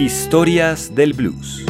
Historias del Blues.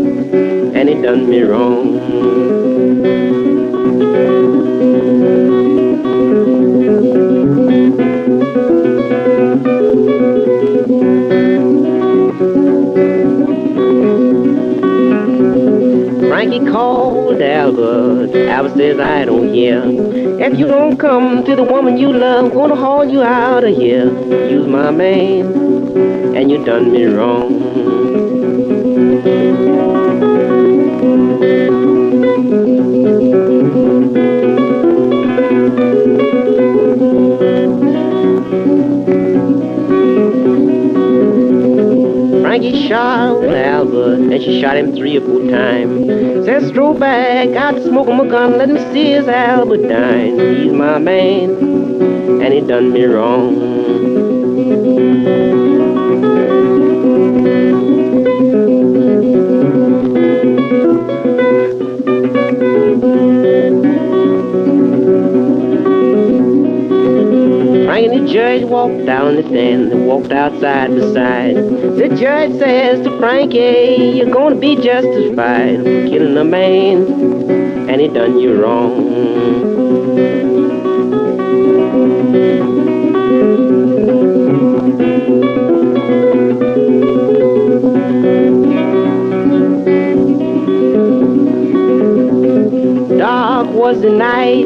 me wrong. Frankie shot old Albert, says, I don't care. If you don't come to the woman you love, gonna haul you out of here. You's my man, and she shot him three or four times. Says, stroll back, to smoke him a gun, let me see his Albert dine. He's my man, and he done me wrong. Judge walked down the stand and walked outside beside. The judge says to Frankie, you're gonna be justified for killing a man, and he done you wrong. Dark was the night,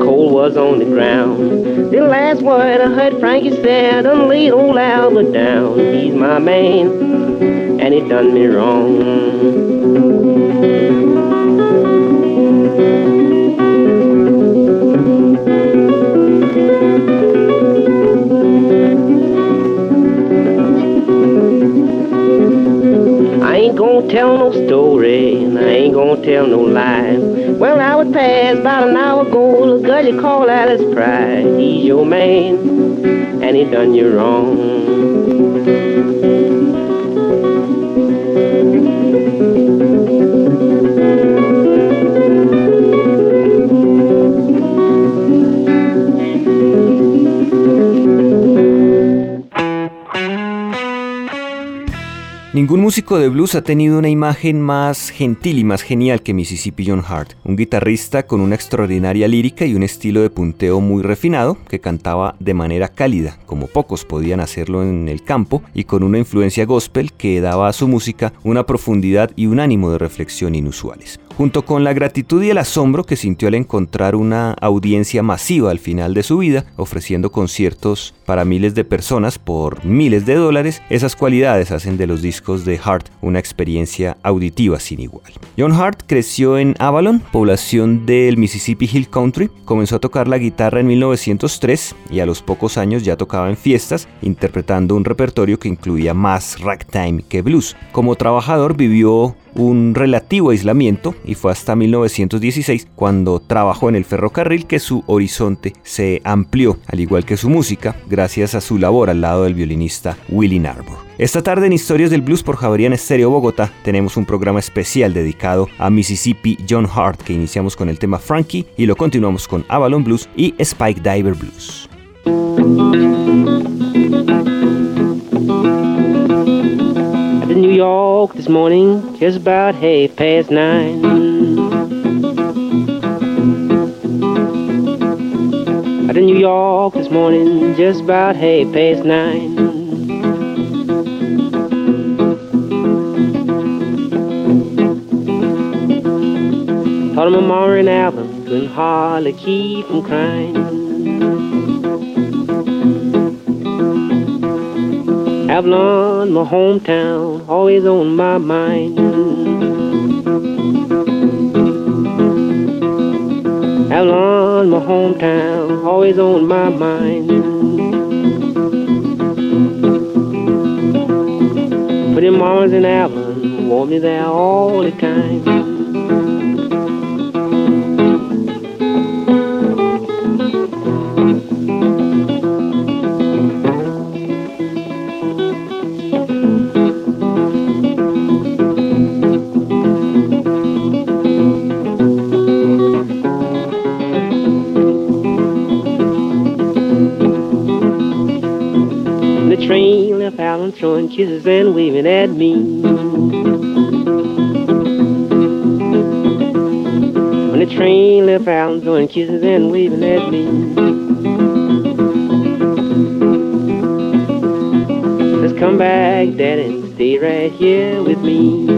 cold was on the ground. The last word I heard Frankie said, done laid old Albert down. He's my man, and he done me wrong. I ain't gon' tell no story, and I ain't gonna tell no lie. Well, I was past about an hour girl you call Alice Pride. He's your man, and he done you wrong. Ningún músico de blues ha tenido una imagen más gentil y más genial que Mississippi John Hart, un guitarrista con una extraordinaria lírica y un estilo de punteo muy refinado que cantaba de manera cálida, como pocos podían hacerlo en el campo, y con una influencia gospel que daba a su música una profundidad y un ánimo de reflexión inusuales. Junto con la gratitud y el asombro que sintió al encontrar una audiencia masiva al final de su vida, ofreciendo conciertos para miles de personas por miles de dólares, esas cualidades hacen de los discos de Hart una experiencia auditiva sin igual. John Hart creció en Avalon, población del Mississippi Hill Country, comenzó a tocar la guitarra en 1903 y a los pocos años ya tocaba en fiestas, interpretando un repertorio que incluía más ragtime que blues. Como trabajador vivió un relativo aislamiento y fue hasta 1916 cuando trabajó en el ferrocarril que su horizonte se amplió, al igual que su música, gracias a su labor al lado del violinista Willie Narbor. Esta tarde en Historias del Blues por Javerian Estéreo Bogotá tenemos un programa especial dedicado a Mississippi John Hart que iniciamos con el tema Frankie y lo continuamos con Avalon Blues y Spike Diver Blues. New York this morning, just about half past nine. Out in New York this morning, just about half past nine. Thought of my mama and Alvin, couldn't hardly keep from crying. Avalon, my hometown, always on my mind. Avalon, my hometown, always on my mind. But in Mars and Avalon, want me there all the time. Throwing kisses and waving at me. When the train left out, throwing kisses and waving at me. Let's come back, Daddy, and stay right here with me.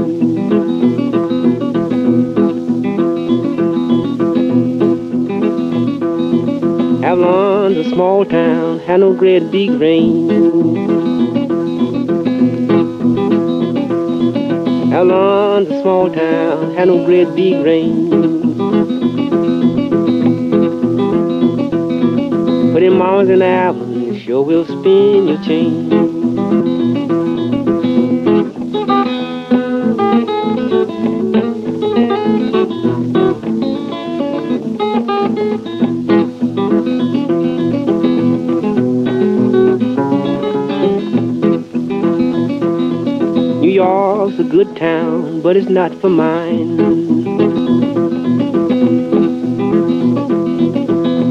Avalon's a small town, had no great big rain. Avalon's a small town, had no great big rain. But in Mars and Avalon, sure will spin your chain. A good town, but it's not for mine.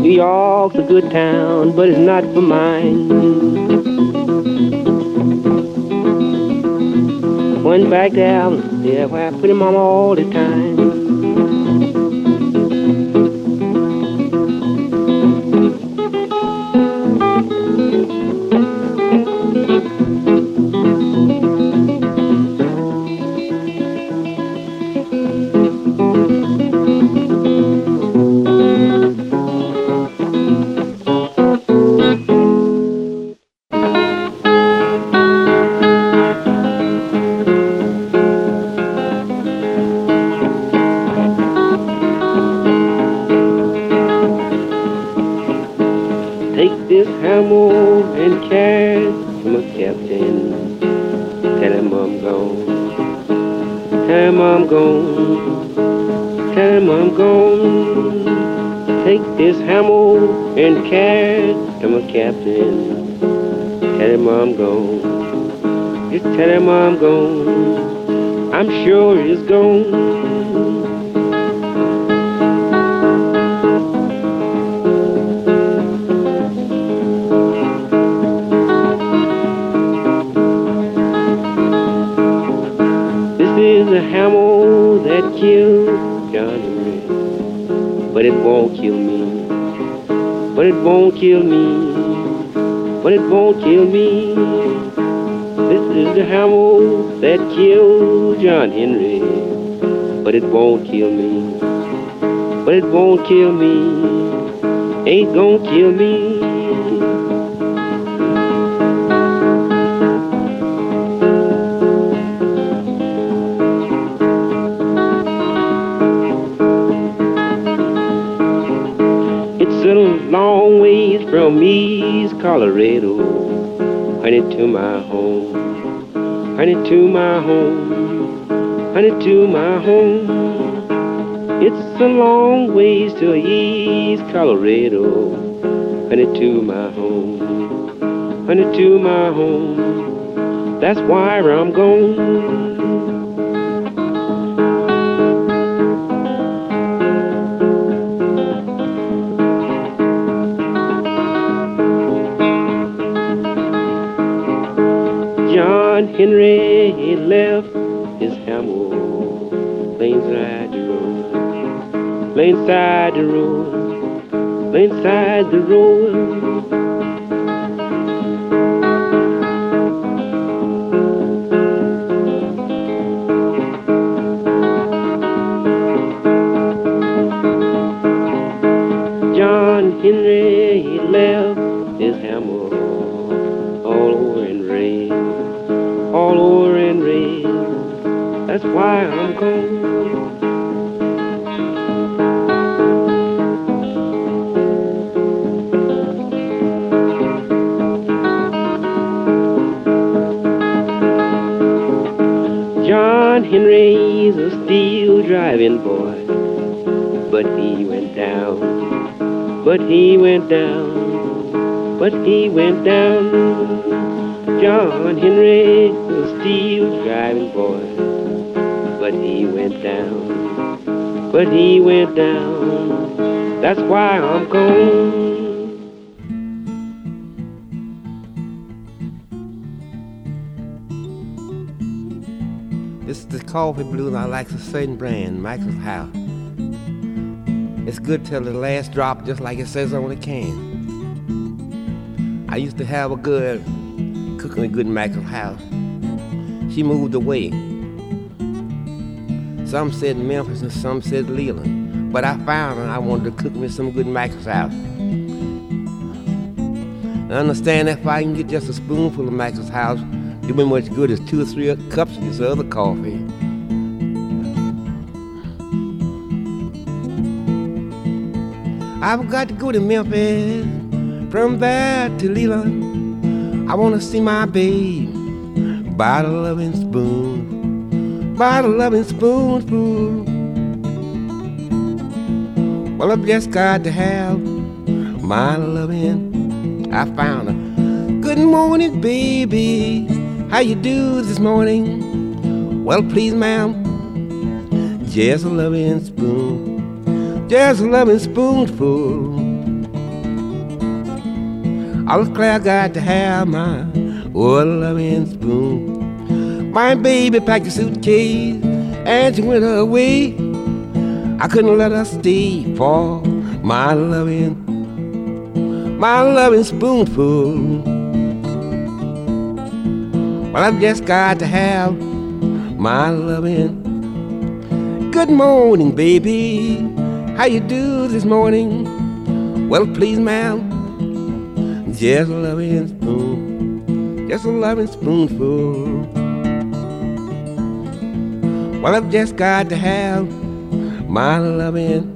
New York's a good town, but it's not for mine. Went back down there where I put him on all the time. That killed John Henry, but it won't kill me, but it won't kill me, ain't gonna kill me. It's a long ways from East Colorado, honey to my honey to my home, honey to my home. It's a long ways to East Colorado, honey to my home, honey to my home. That's why I'm gone. Road, laying side the road, inside the road. Henry's a steel driving boy, but he went down, but he went down, but he went down. John Henry was a steel driving boy, but he went down, but he went down. That's why I'm gone. Coffee blues, I like a certain brand, Maxwell House. It's good till the last drop, just like it says on the can. I used to have a good, cooking a good Maxwell House. She moved away. Some said Memphis and some said Leland. But I found her, I wanted to cook me some good Maxwell House. I understand if I can get just a spoonful of Maxwell House, do me much good as two or three cups of this other coffee. I've got to go to Memphis, from there to Leland. I want to see my babe by the loving spoon, by the loving spoonful. Well, I've just got to have my loving. I found her. Good morning, baby. How you do this morning? Well, please, ma'am, just a loving spoon just a loving spoonful. I was glad I got to have my oh loving spoon. My baby packed a suitcase and she went away. I couldn't let her stay for my loving, my loving spoonful. Well, I've just got to have my loving. Good morning, baby. How you do this morning? Well, please, ma'am, just a loving spoon, just a loving spoonful. Well, I've just got to have my loving.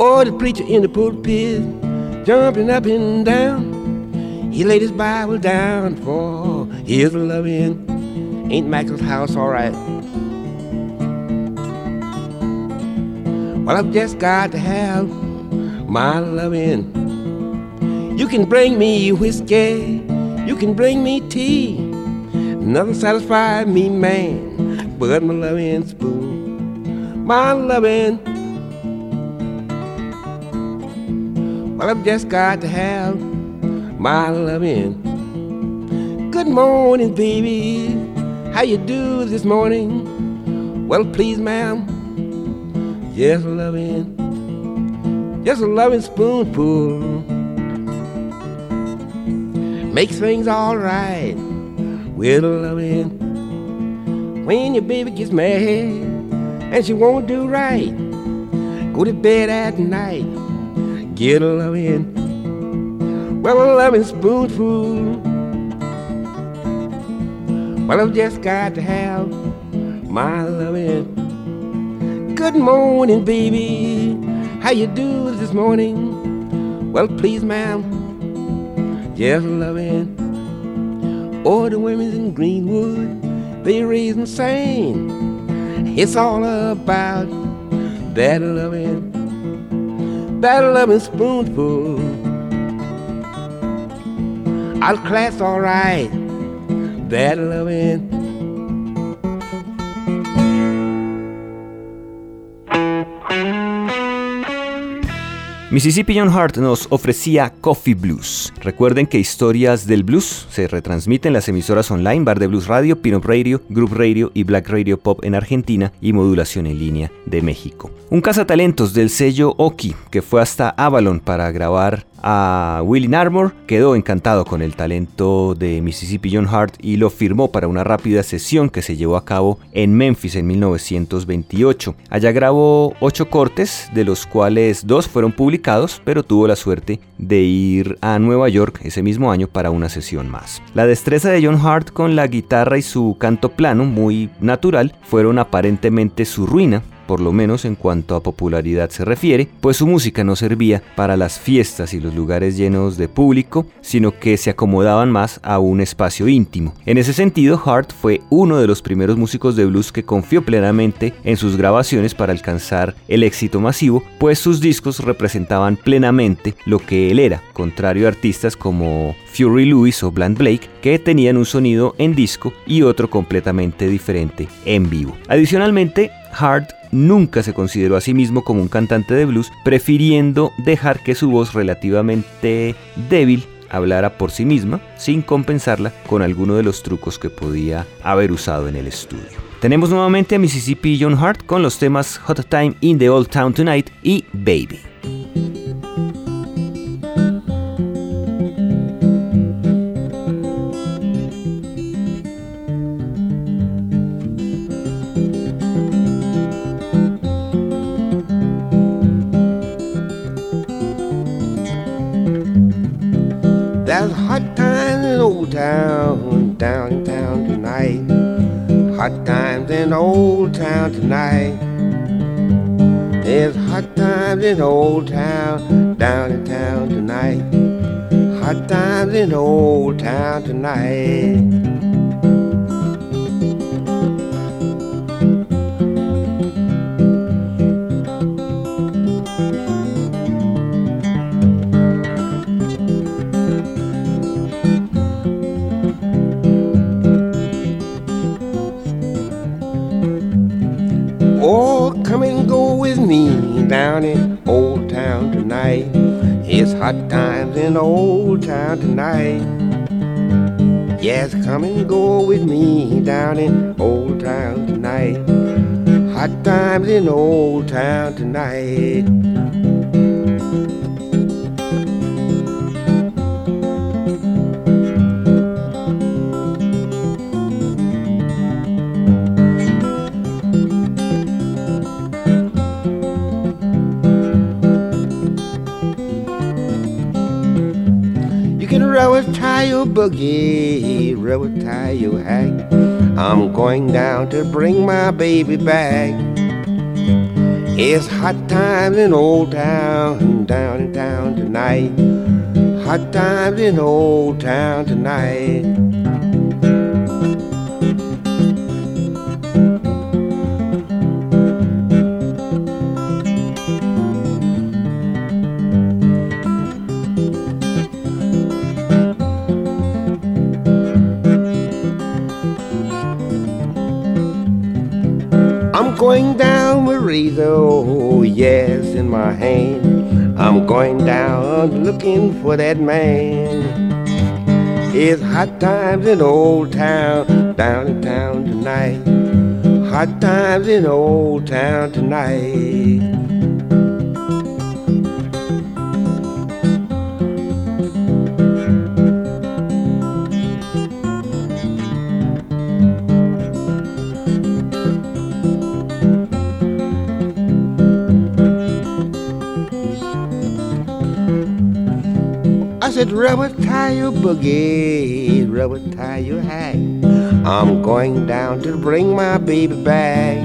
Or the preacher in the pulpit, jumping up and down. He laid his Bible down for his loving. Ain't Michael's house all right? Well, I've just got to have my loving. You can bring me whiskey, you can bring me tea. Nothing satisfies me, man, but my loving spoon. My loving. Well, I've just got to have my loving. Good morning, baby. How you do this morning? Well, please, ma'am. Just a loving, just a loving spoonful makes things all right with a loving. When your baby gets mad and she won't do right, go to bed at night, get a loving. Well, a loving spoonful. Well, I've just got to have my loving. Good morning, baby. How you do this morning? Well, please, ma'am, just loving. All the women in Greenwood, they raise and sing. It's all about that loving, that loving spoonful. I'll class all right, that loving. Mississippi John Hart nos ofrecía Coffee Blues. Recuerden que historias del blues se retransmiten en las emisoras online Bar de Blues Radio, Pinop Radio, Group Radio y Black Radio Pop en Argentina y Modulación en línea de México. Un cazatalentos del sello Oki que fue hasta Avalon para grabar a Willie Armour, quedó encantado con el talento de Mississippi John Hart y lo firmó para una rápida sesión que se llevó a cabo en Memphis en 1928. Allá grabó ocho cortes, de los cuales dos fueron publicados, pero tuvo la suerte de ir a Nueva York ese mismo año para una sesión más. La destreza de John Hart con la guitarra y su canto plano, muy natural, fueron aparentemente su ruina, por lo menos en cuanto a popularidad se refiere, pues su música no servía para las fiestas y los lugares llenos de público, sino que se acomodaban más a un espacio íntimo. En ese sentido, Hart fue uno de los primeros músicos de blues que confió plenamente en sus grabaciones para alcanzar el éxito masivo, pues sus discos representaban plenamente lo que él era, contrario a artistas como Fury Lewis o Bland Blake, que tenían un sonido en disco y otro completamente diferente en vivo. Adicionalmente, Hart nunca se consideró a sí mismo como un cantante de blues, prefiriendo dejar que su voz relativamente débil hablara por sí misma, sin compensarla con alguno de los trucos que podía haber usado en el estudio. Tenemos nuevamente a Mississippi John Hart con los temas Hot Time in the Old Town Tonight y Baby. Tonight. There's hot times in old town, down in town tonight. Hot times in old town tonight. In Old Town tonight. Yes, come and go with me down in Old Town tonight. Hot times in Old Town tonight. Boogie, roll tie your hack. I'm going down to bring my baby back. It's hot times in Old Town, down in town tonight. Hot times in Old Town tonight. Oh yes, in my hand. I'm going down looking for that man. It's hot times in old town, down in town tonight. Hot times in old town tonight. Said, rubber tie your boogie, rubber tie your hat. I'm going down to bring my baby back.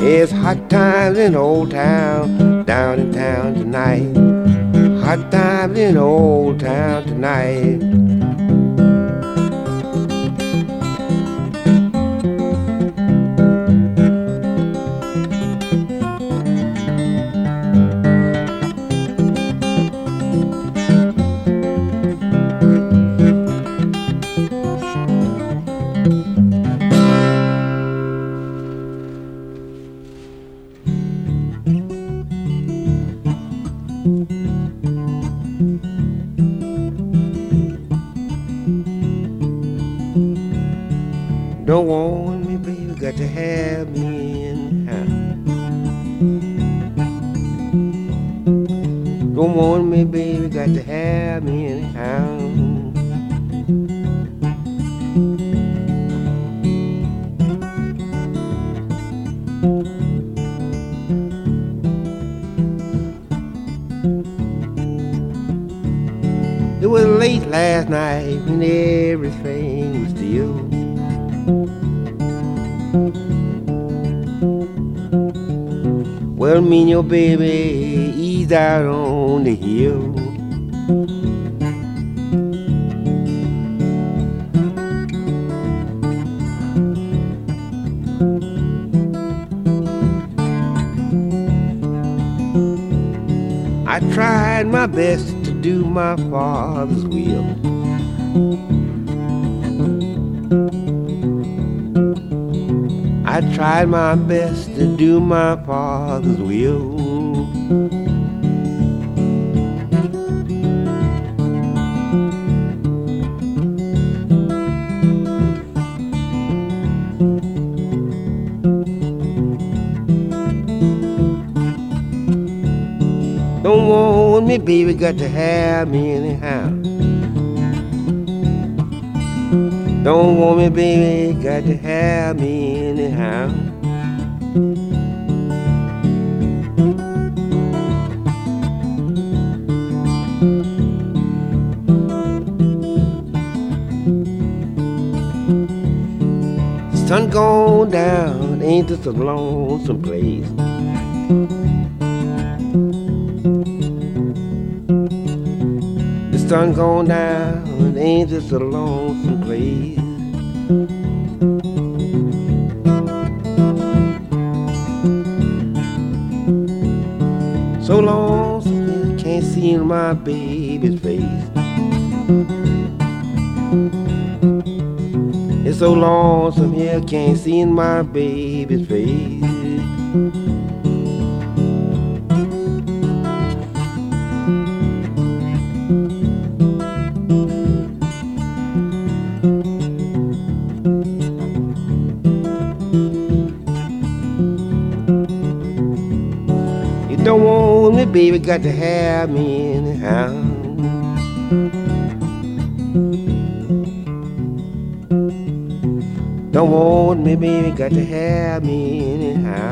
It's hot times in Old Town, down in town tonight. Hot times in Old Town tonight. My father's will. Don't want me, baby, got to have me anyhow. Don't want me, baby, got to have me anyhow. Sun gone down, ain't this a lonesome place? The sun gone down, ain't this a lonesome place? So lonesome, can't see my baby's face. So lonesome here, can't see in my baby's face. You don't want me, baby, got to have me anyhow. Don't want me, baby, got to have me anyhow.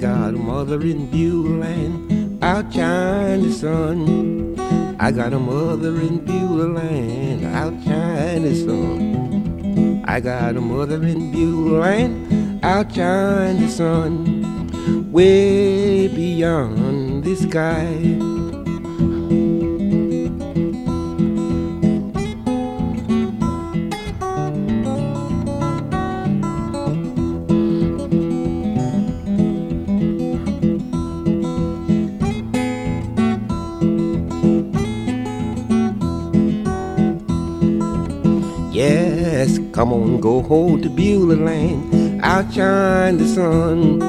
Got a mother in Beulah outshine the sun. I got a mother in Beulah land, outshine the sun. I got a mother in Beulah outshine the sun. Way beyond the sky. Go hold to Beulah land, outshine the sun.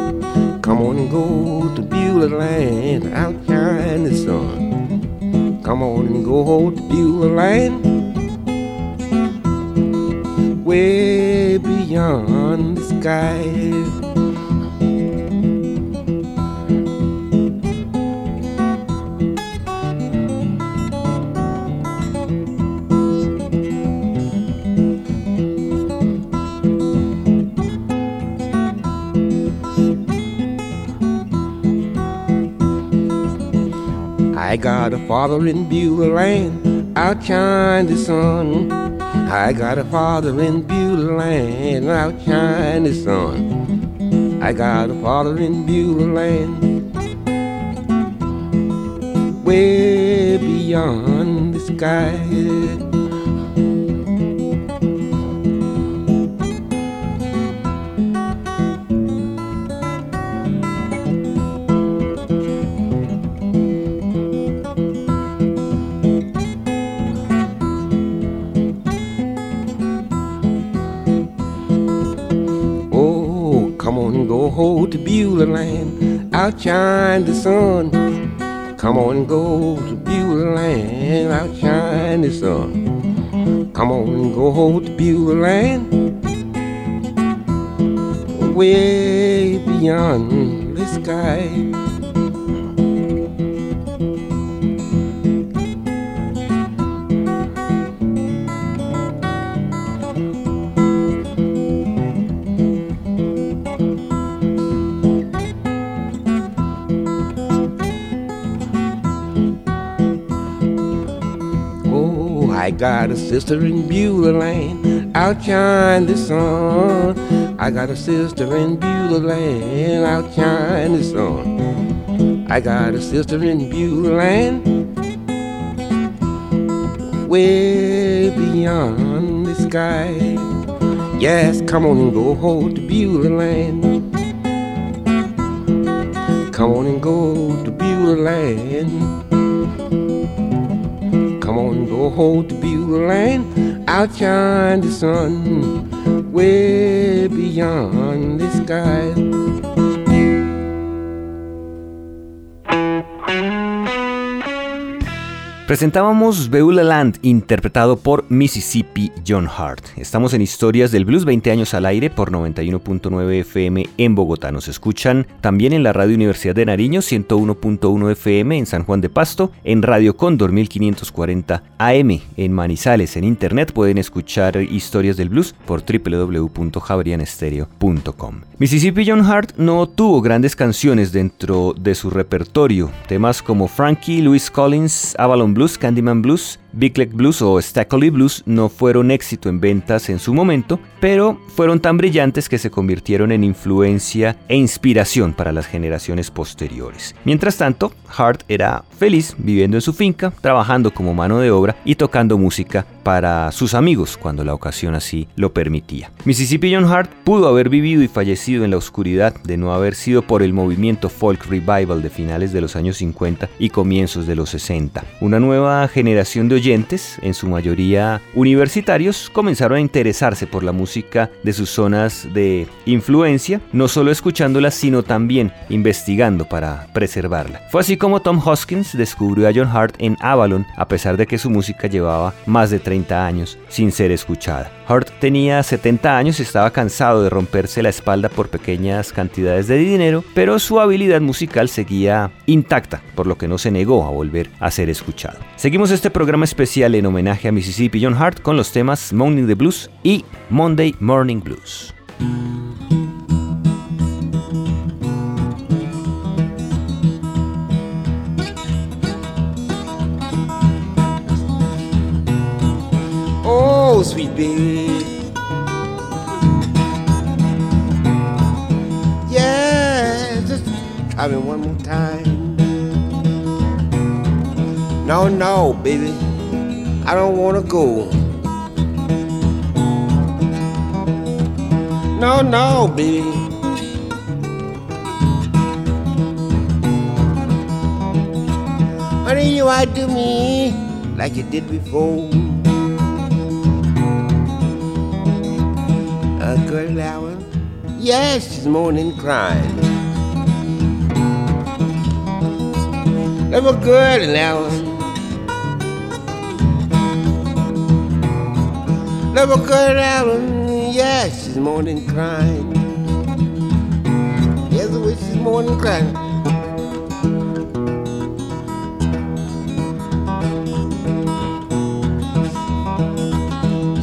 Come on and go to Beulah land, outshine the sun. Come on and go hold to Beulah land, way beyond the sky. Got a father in Beulah land, outshine the sun. I got a father in Beulah land, outshine the sun. I got a father in Beulah land, way beyond the sky. Beulah land, outshine the sun. Come on and go to Beulah land, outshine the sun. Come on and go to Beulah land, way beyond the sky. Got a sister in Beulah Land, outshine the sun. I got a sister in Beulah Land, outshine the sun. I got a sister in Beulah Land, way beyond the sky. Yes, come on and go hold to Beulah Land. Come on and go to Beulah Land. Come on, go hold the Beulah Land, outshine the sun, way beyond the sky. Presentábamos Beulah Land, interpretado por Mississippi John Hart. Estamos en Historias del Blues, 20 años al aire por 91.9 FM en Bogotá. Nos escuchan también en la Radio Universidad de Nariño, 101.1 FM en San Juan de Pasto, en Radio Cóndor 1540 AM en Manizales. En internet pueden escuchar Historias del Blues por www.jabrianestereo.com. Mississippi John Hart no tuvo grandes canciones dentro de su repertorio. Temas como Frankie, Louis Collins, Avalon Blues, Candyman Blues Big Leg Blues o Stackley Blues no fueron éxito en ventas en su momento, pero fueron tan brillantes que se convirtieron en influencia e inspiración para las generaciones posteriores. Mientras tanto, Hart era feliz viviendo en su finca, trabajando como mano de obra y tocando música para sus amigos cuando la ocasión así lo permitía. Mississippi John Hart pudo haber vivido y fallecido en la oscuridad de no haber sido por el movimiento folk revival de finales de los años 50 y comienzos de los 60. Una nueva generación de oyentes, en su mayoría universitarios, comenzaron a interesarse por la música de sus zonas de influencia, no solo escuchándola, sino también investigando para preservarla. Fue así como Tom Hoskins descubrió a John Hart en Avalon, a pesar de que su música llevaba más de 30 años sin ser escuchada. Hart tenía 70 años y estaba cansado de romperse la espalda por pequeñas cantidades de dinero, pero su habilidad musical seguía intacta, por lo que no se negó a volver a ser escuchado. Seguimos este programa especial en homenaje a Mississippi John Hart con los temas Morning the Blues y Monday Morning Blues. Oh, sweet baby. Yeah, just me one more time. No, no, baby. I don't wanna go. No, no, baby. Honey, you ought to me like you did before. A girl that one, yes, she's moaning crying. Little girl in that one. Never cut out yes, she's more than crying. Yes, way she's more than crying.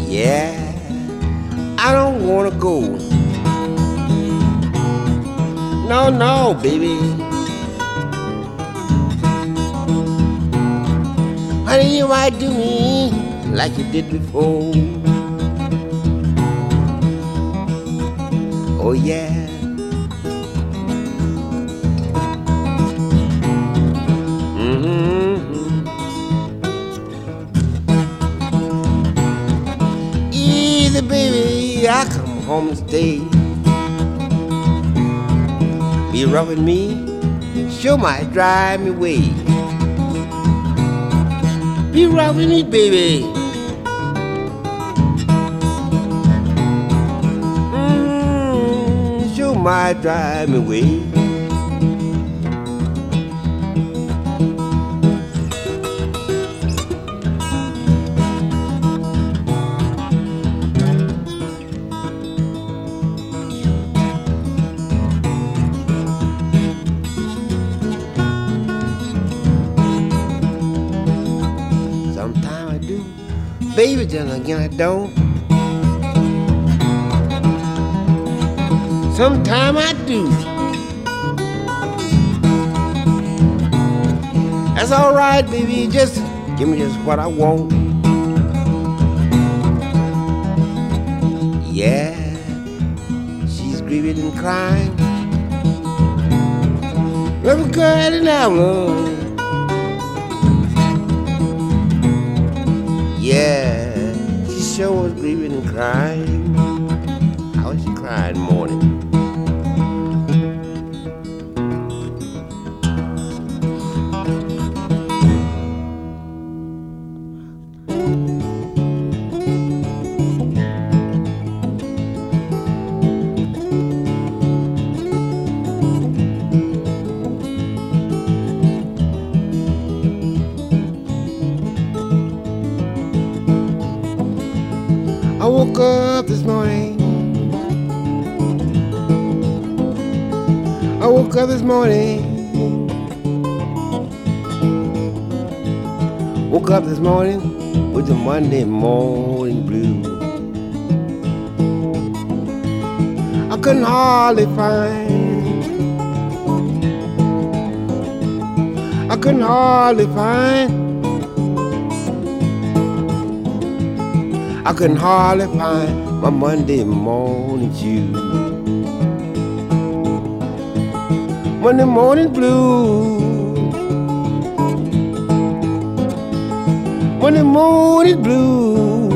Yeah, I don't wanna go. No, no, baby. Honey, you might do me like you did before. Stay. Be rubbing me, sure might drive me away. Be rubbing me, baby. Mm, might drive me away. Baby, then again I don't. Sometime I do. That's all right, baby. Just give me just what I want. Yeah, she's grieving and crying. Let me go ahead and have love. Yeah, sure was grieving and crying. Morning. Woke up this morning with the Monday morning blue. I couldn't hardly find. I couldn't hardly find. I couldn't hardly find my Monday morning shoes. Monday morning blue. Monday morning blue.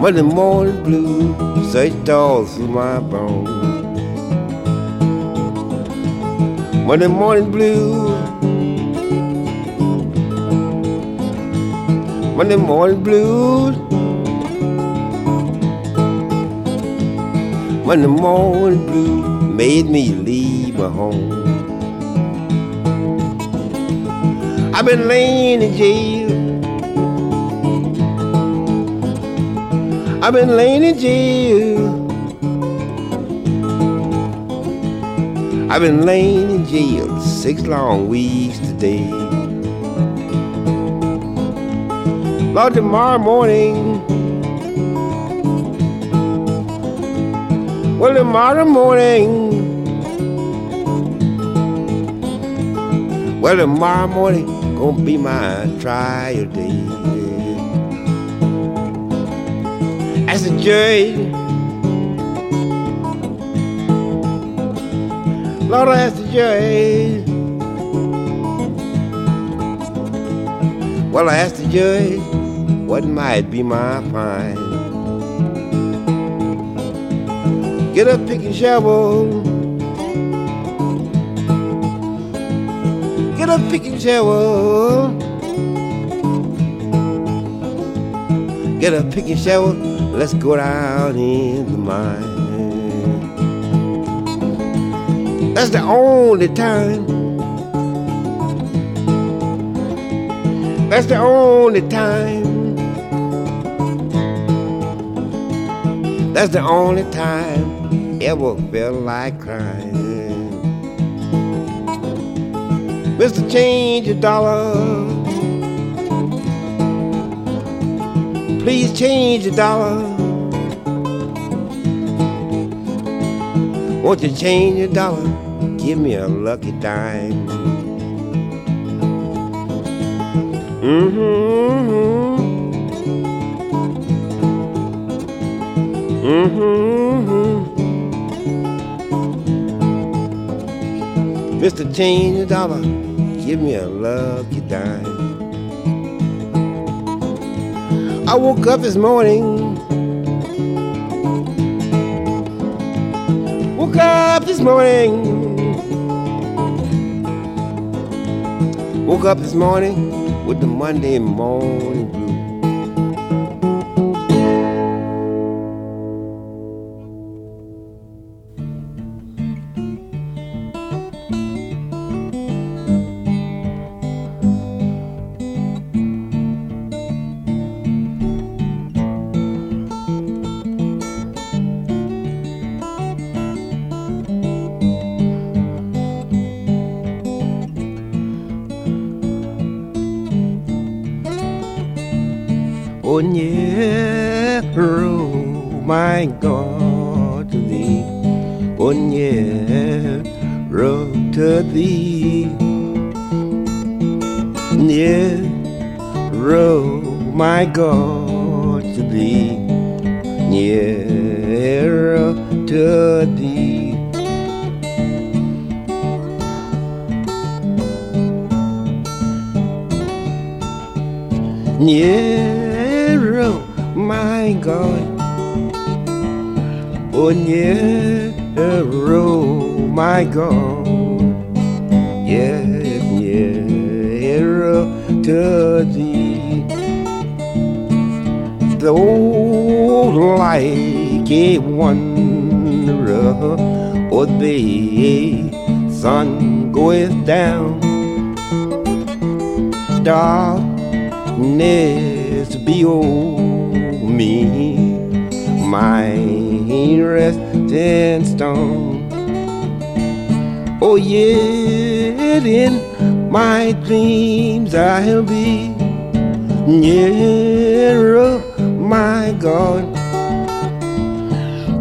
Monday morning blue. Searched all through my bones. Monday morning blue. Monday morning blues. When the morning blue made me leave my home. I've been laying in jail. I've been laying in jail. I've been laying in jail six long weeks today. Lord, tomorrow morning Well, tomorrow morning, well, tomorrow morning gonna be my trial day. As a judge, Lord, as a judge, well, I asked the judge what might be my fine. Get a pick and shovel. Get a pick and shovel. Get a pick and shovel. Let's go down in the mine. That's the only time. That's the only time. That's the only time ever felt like crying. Mr. Change a dollar. Please change a dollar. Won't you change a dollar? Give me a lucky dime. Mm-hmm. Mm-hmm. Mr. Change a dollar, give me a lucky dime. I woke up this morning. Woke up this morning. Woke up this morning with the Monday morning. Oh, my God, to thee. Oh, narrow to thee. Narrow, my God, to thee. Nearer oh, to thee. Nearer, oh, Oh, nearer, my God. Yes, nearer to thee. Though like a wanderer, or the sun goeth down, darkness be o'er me, my resting stone. Oh, yet in my dreams I'll be nearer, my God.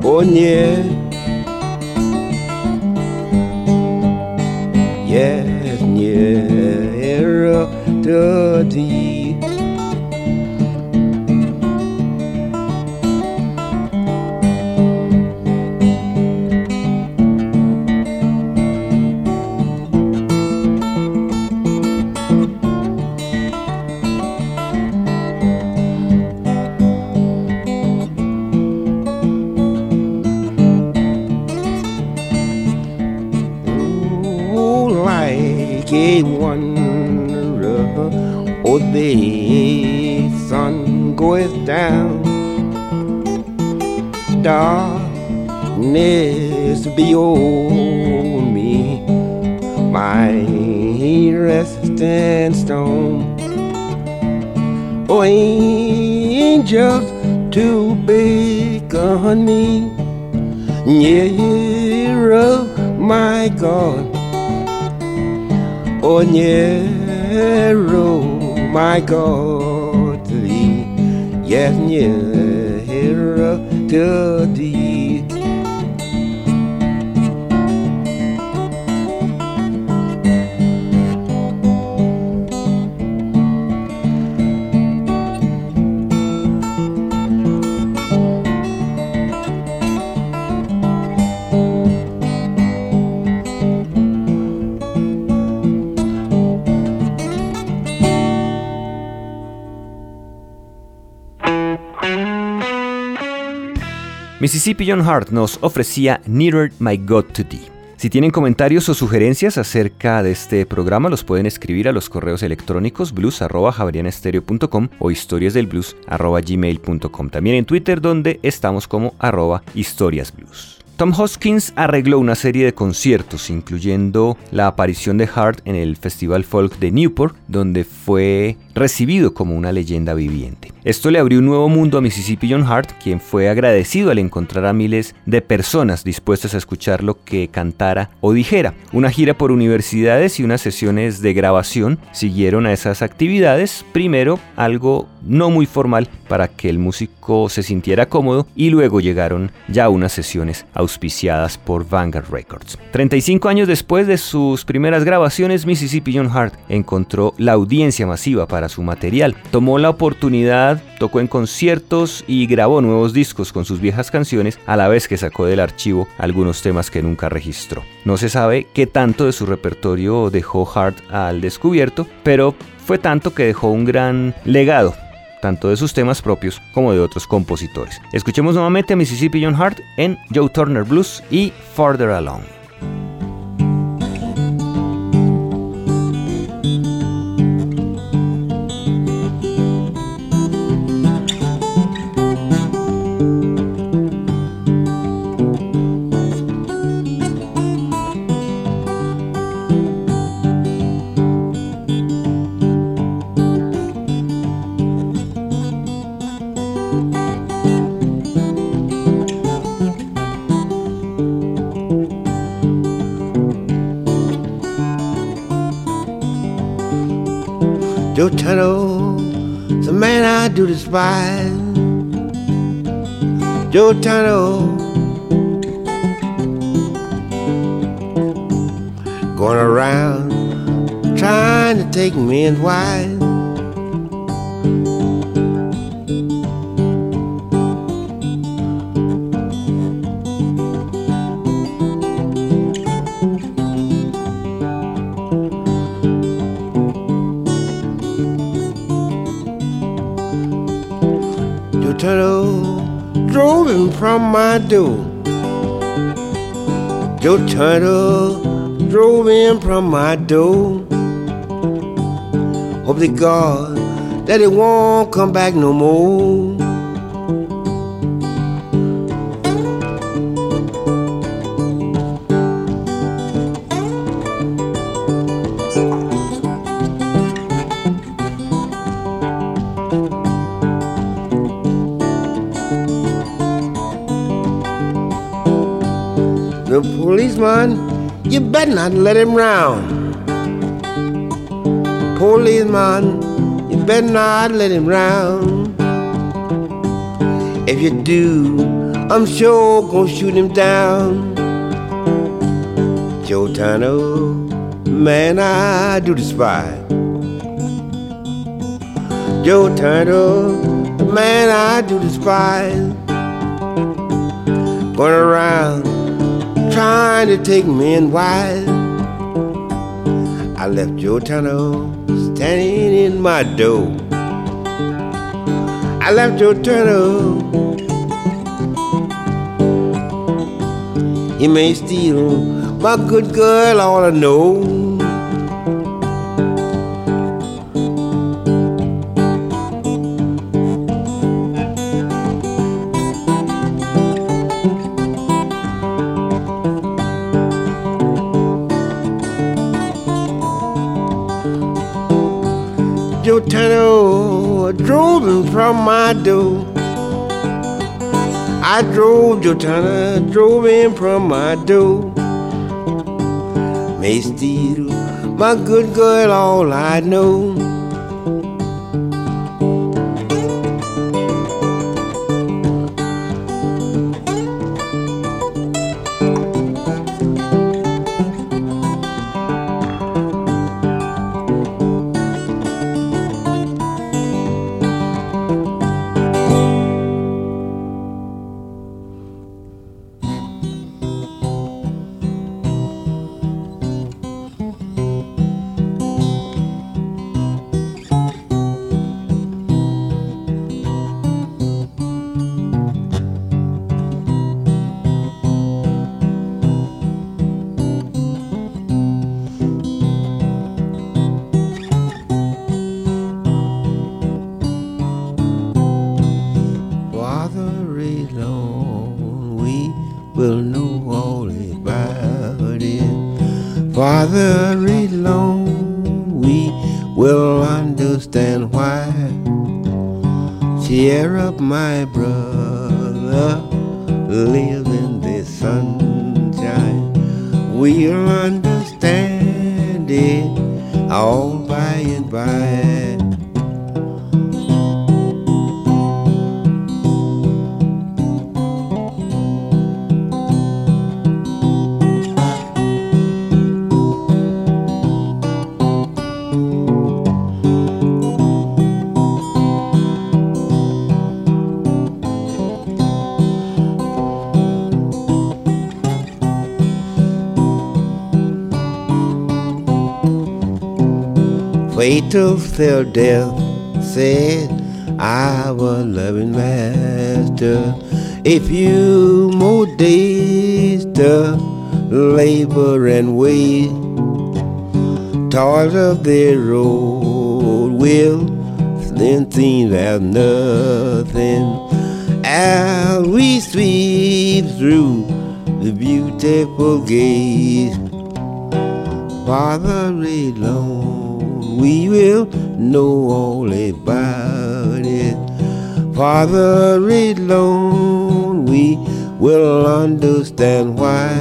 Oh, near. Yes, nearer to thee. Mississippi John Hart nos ofrecía Nearer My God to Thee. Si tienen comentarios o sugerencias acerca de este programa, los pueden escribir a los correos electrónicos blues.javerianestereo.com o historiasdelblues.gmail.com. También en Twitter, donde estamos como arroba historiasblues. Tom Hoskins arregló una serie de conciertos, incluyendo la aparición de Hart en el Festival Folk de Newport, donde fue recibido como una leyenda viviente. Esto le abrió un nuevo mundo a Mississippi John Hart, quien fue agradecido al encontrar a miles de personas dispuestas a escuchar lo que cantara o dijera. Una gira por universidades y unas sesiones de grabación siguieron a esas actividades, primero algo no muy formal para que el músico se sintiera cómodo y luego llegaron ya unas sesiones auspiciadas por Vanguard Records. 35 años después de sus primeras grabaciones, Mississippi John Hart encontró la audiencia masiva para su material. Tomó la oportunidad, tocó en conciertos y grabó nuevos discos con sus viejas canciones a la vez que sacó del archivo algunos temas que nunca registró. No se sabe qué tanto de su repertorio dejó Hart al descubierto, pero fue tanto que dejó un gran legado tanto de sus temas propios como de otros compositores. Escuchemos nuevamente a Mississippi John Hart en Joe Turner Blues y Farther Along. Tuttle, the man I do despise. Joe Turner going around trying to take men's wives. From my door. Joe Turner drove in from my door. Hope to God that it won't come back no more. Better not let him round. Policeman, you better not let him round. If you do, I'm sure gonna shoot him down. Joe Tano, man, I do despise. Joe Tano, man, I do despise. Going around trying to take me men wild. I left Joe Turner standing in my door. I left Joe Turner. He may steal my good girl, all I know. From door. I drove Jotana, drove in from my door. May steal my good girl, all I know. understand it all by and by. Fatal till death said our loving master a few more days to labor and wait. Toils of the road will then seem as nothing. As we sweep through the beautiful gates Father alone we will know all about it. Father alone, we will understand why.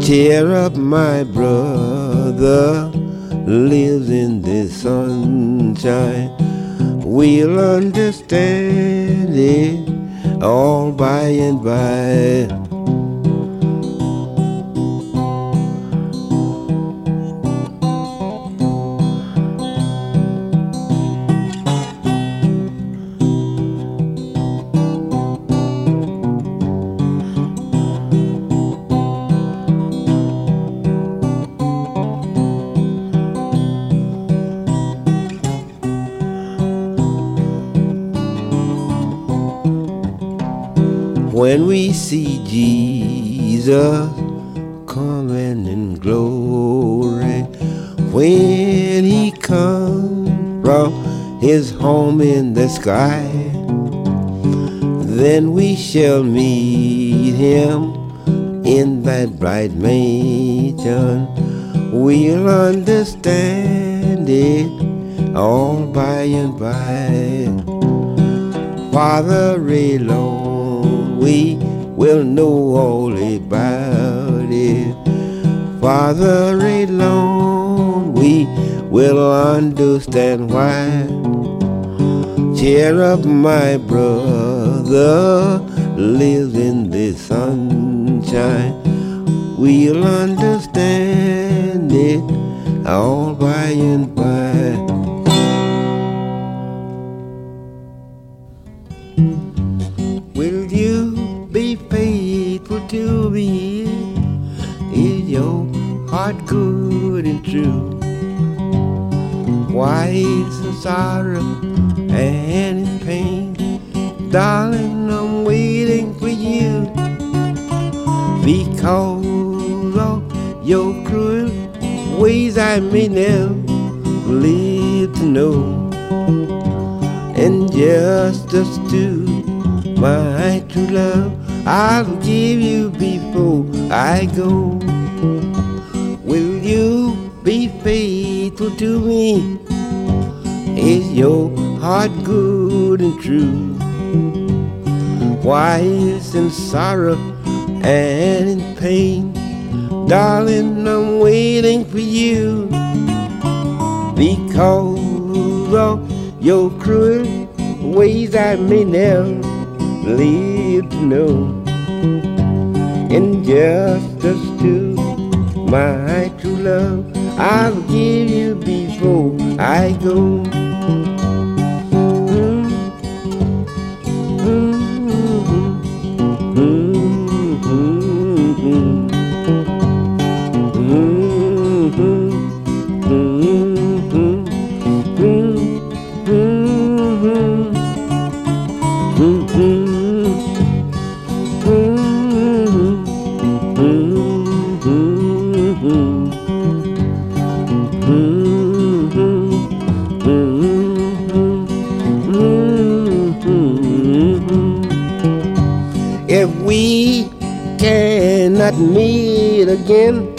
Cheer up, my brother, lives in the sunshine. we'll understand it all by and by. When we see Jesus coming in glory, when he comes from his home in the sky, then we shall meet him in that bright mansion. We'll understand it all by and by. Father, Lord we will know all about it. Father alone, we will understand why. Cheer up, my brother, live in the sunshine. We'll understand it all by and by. True? Why is the sorrow and in pain? Darling, I'm waiting for you because of your cruel ways I may never live to know. And just as to my true love I'll give you before I go. Be faithful to me? Is your heart good and true? Is in sorrow and in pain? Darling, I'm waiting for you because of your cruel ways I may never live to know. In justice to my true love, I'll give you before I go.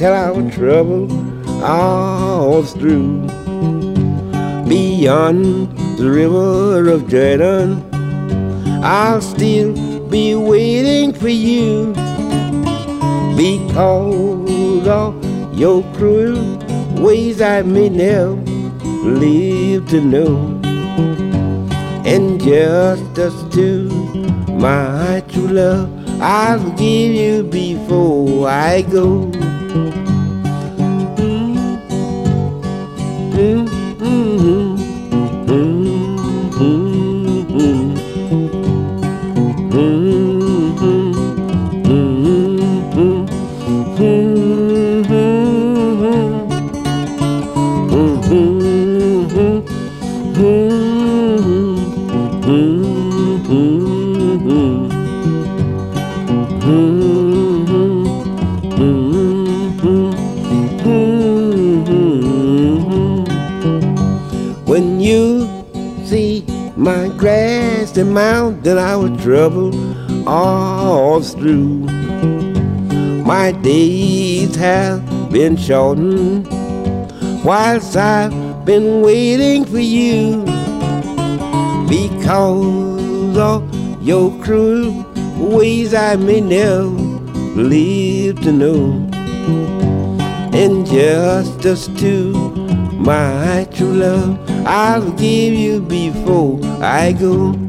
Till our trouble all's through. Beyond the river of Jordan, I'll still be waiting for you because of your cruel ways I may never live to know. And just as to my true love I'll give you before I go. Been shortened whilst I've been waiting for you because of your cruel ways I may never live to know. And justice to my true love. I'll give you before I go.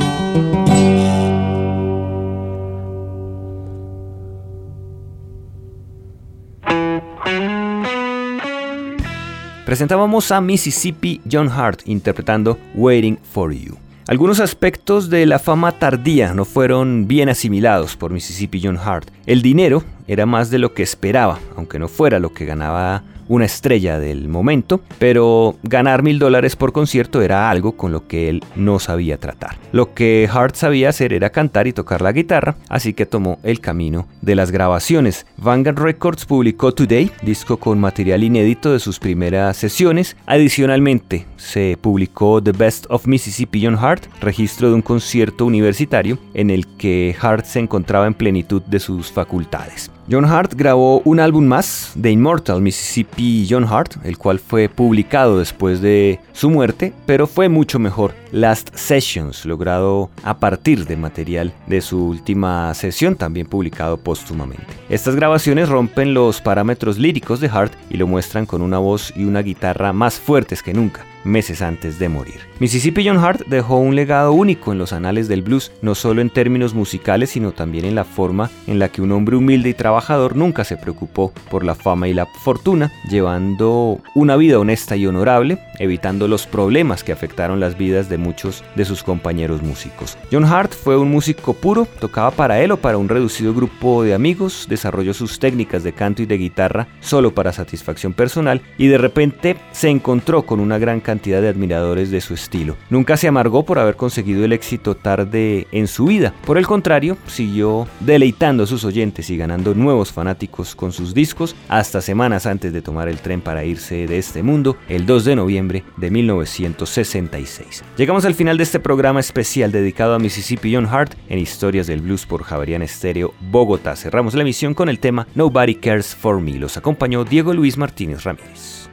Presentábamos a Mississippi John Hart interpretando Waiting for You. Algunos aspectos de la fama tardía no fueron bien asimilados por Mississippi John Hart. El dinero era más de lo que esperaba, aunque no fuera lo que ganaba una estrella del momento, pero ganar mil dólares por concierto era algo con lo que él no sabía tratar. Lo que Hart sabía hacer era cantar y tocar la guitarra, así que tomó el camino de las grabaciones. Vanguard Records publicó Today, disco con material inédito de sus primeras sesiones. Adicionalmente, se publicó The Best of Mississippi John Hart, registro de un concierto universitario en el que Hart se encontraba en plenitud de sus facultades. John Hart grabó un álbum más, The Immortal Mississippi John Hart, el cual fue publicado después de su muerte, pero fue mucho mejor Last Sessions, logrado a partir de material de su última sesión, también publicado póstumamente. Estas grabaciones rompen los parámetros líricos de Hart y lo muestran con una voz y una guitarra más fuertes que nunca meses antes de morir. Mississippi John Hart dejó un legado único en los anales del blues, no solo en términos musicales, sino también en la forma en la que un hombre humilde y trabajador nunca se preocupó por la fama y la fortuna, llevando una vida honesta y honorable, evitando los problemas que afectaron las vidas de muchos de sus compañeros músicos. John Hart fue un músico puro, tocaba para él o para un reducido grupo de amigos, desarrolló sus técnicas de canto y de guitarra solo para satisfacción personal y de repente se encontró con una gran cantidad cantidad de admiradores de su estilo. Nunca se amargó por haber conseguido el éxito tarde en su vida. Por el contrario, siguió deleitando a sus oyentes y ganando nuevos fanáticos con sus discos hasta semanas antes de tomar el tren para irse de este mundo el 2 de noviembre de 1966. Llegamos al final de este programa especial dedicado a Mississippi John Hart en Historias del Blues por Javarian Estéreo Bogotá. Cerramos la emisión con el tema Nobody Cares for Me. Los acompañó Diego Luis Martínez Ramírez.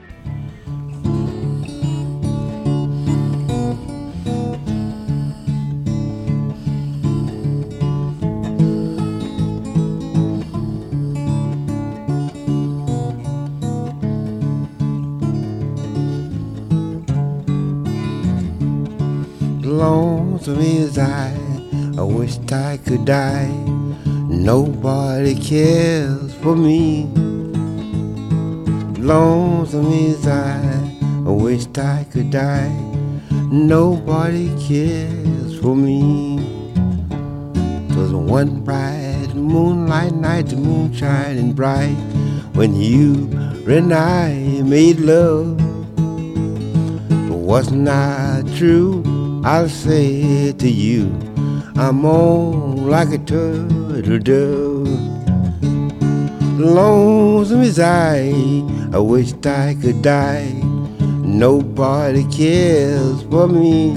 Lonesome as I, I wished I could die. Nobody cares for me. Lonesome as I, I wished I could die. Nobody cares for me. Twas one bright moonlight night, the moon shining bright, when you and I made love. But wasn't I true? I'll say to you, I'm on like a turtle dove. Lonesome as I, I wish I could die. Nobody cares for me.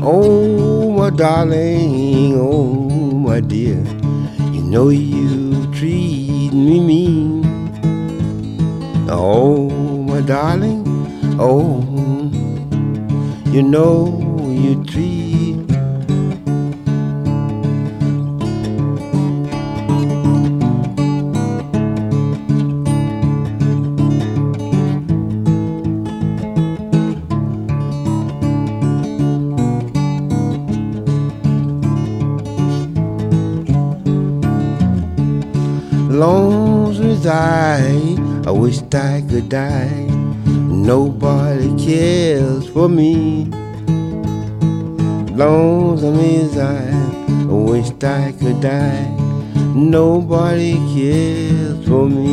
Oh, my darling, oh, my dear know you treat me mean. Oh, my darling, oh, you know you treat die. I wish I could die. Nobody cares for me. Lonesome as I, I wish I could die. Nobody cares for me.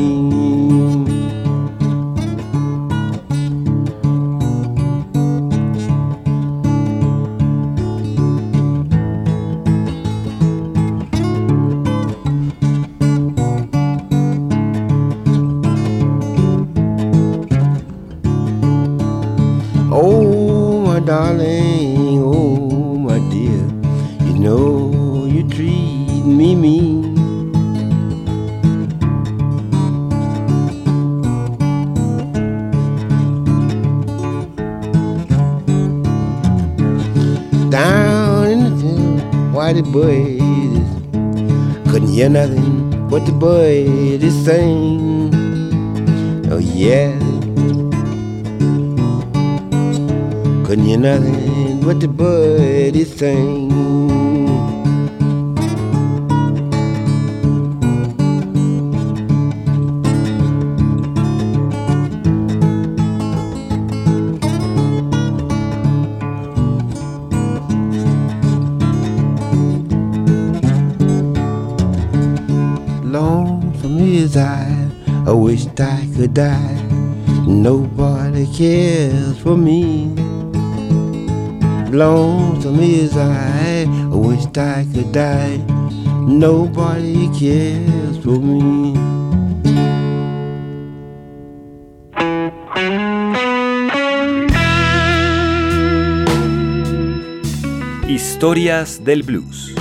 buddy thing. Nobody cares for me. Historias del blues.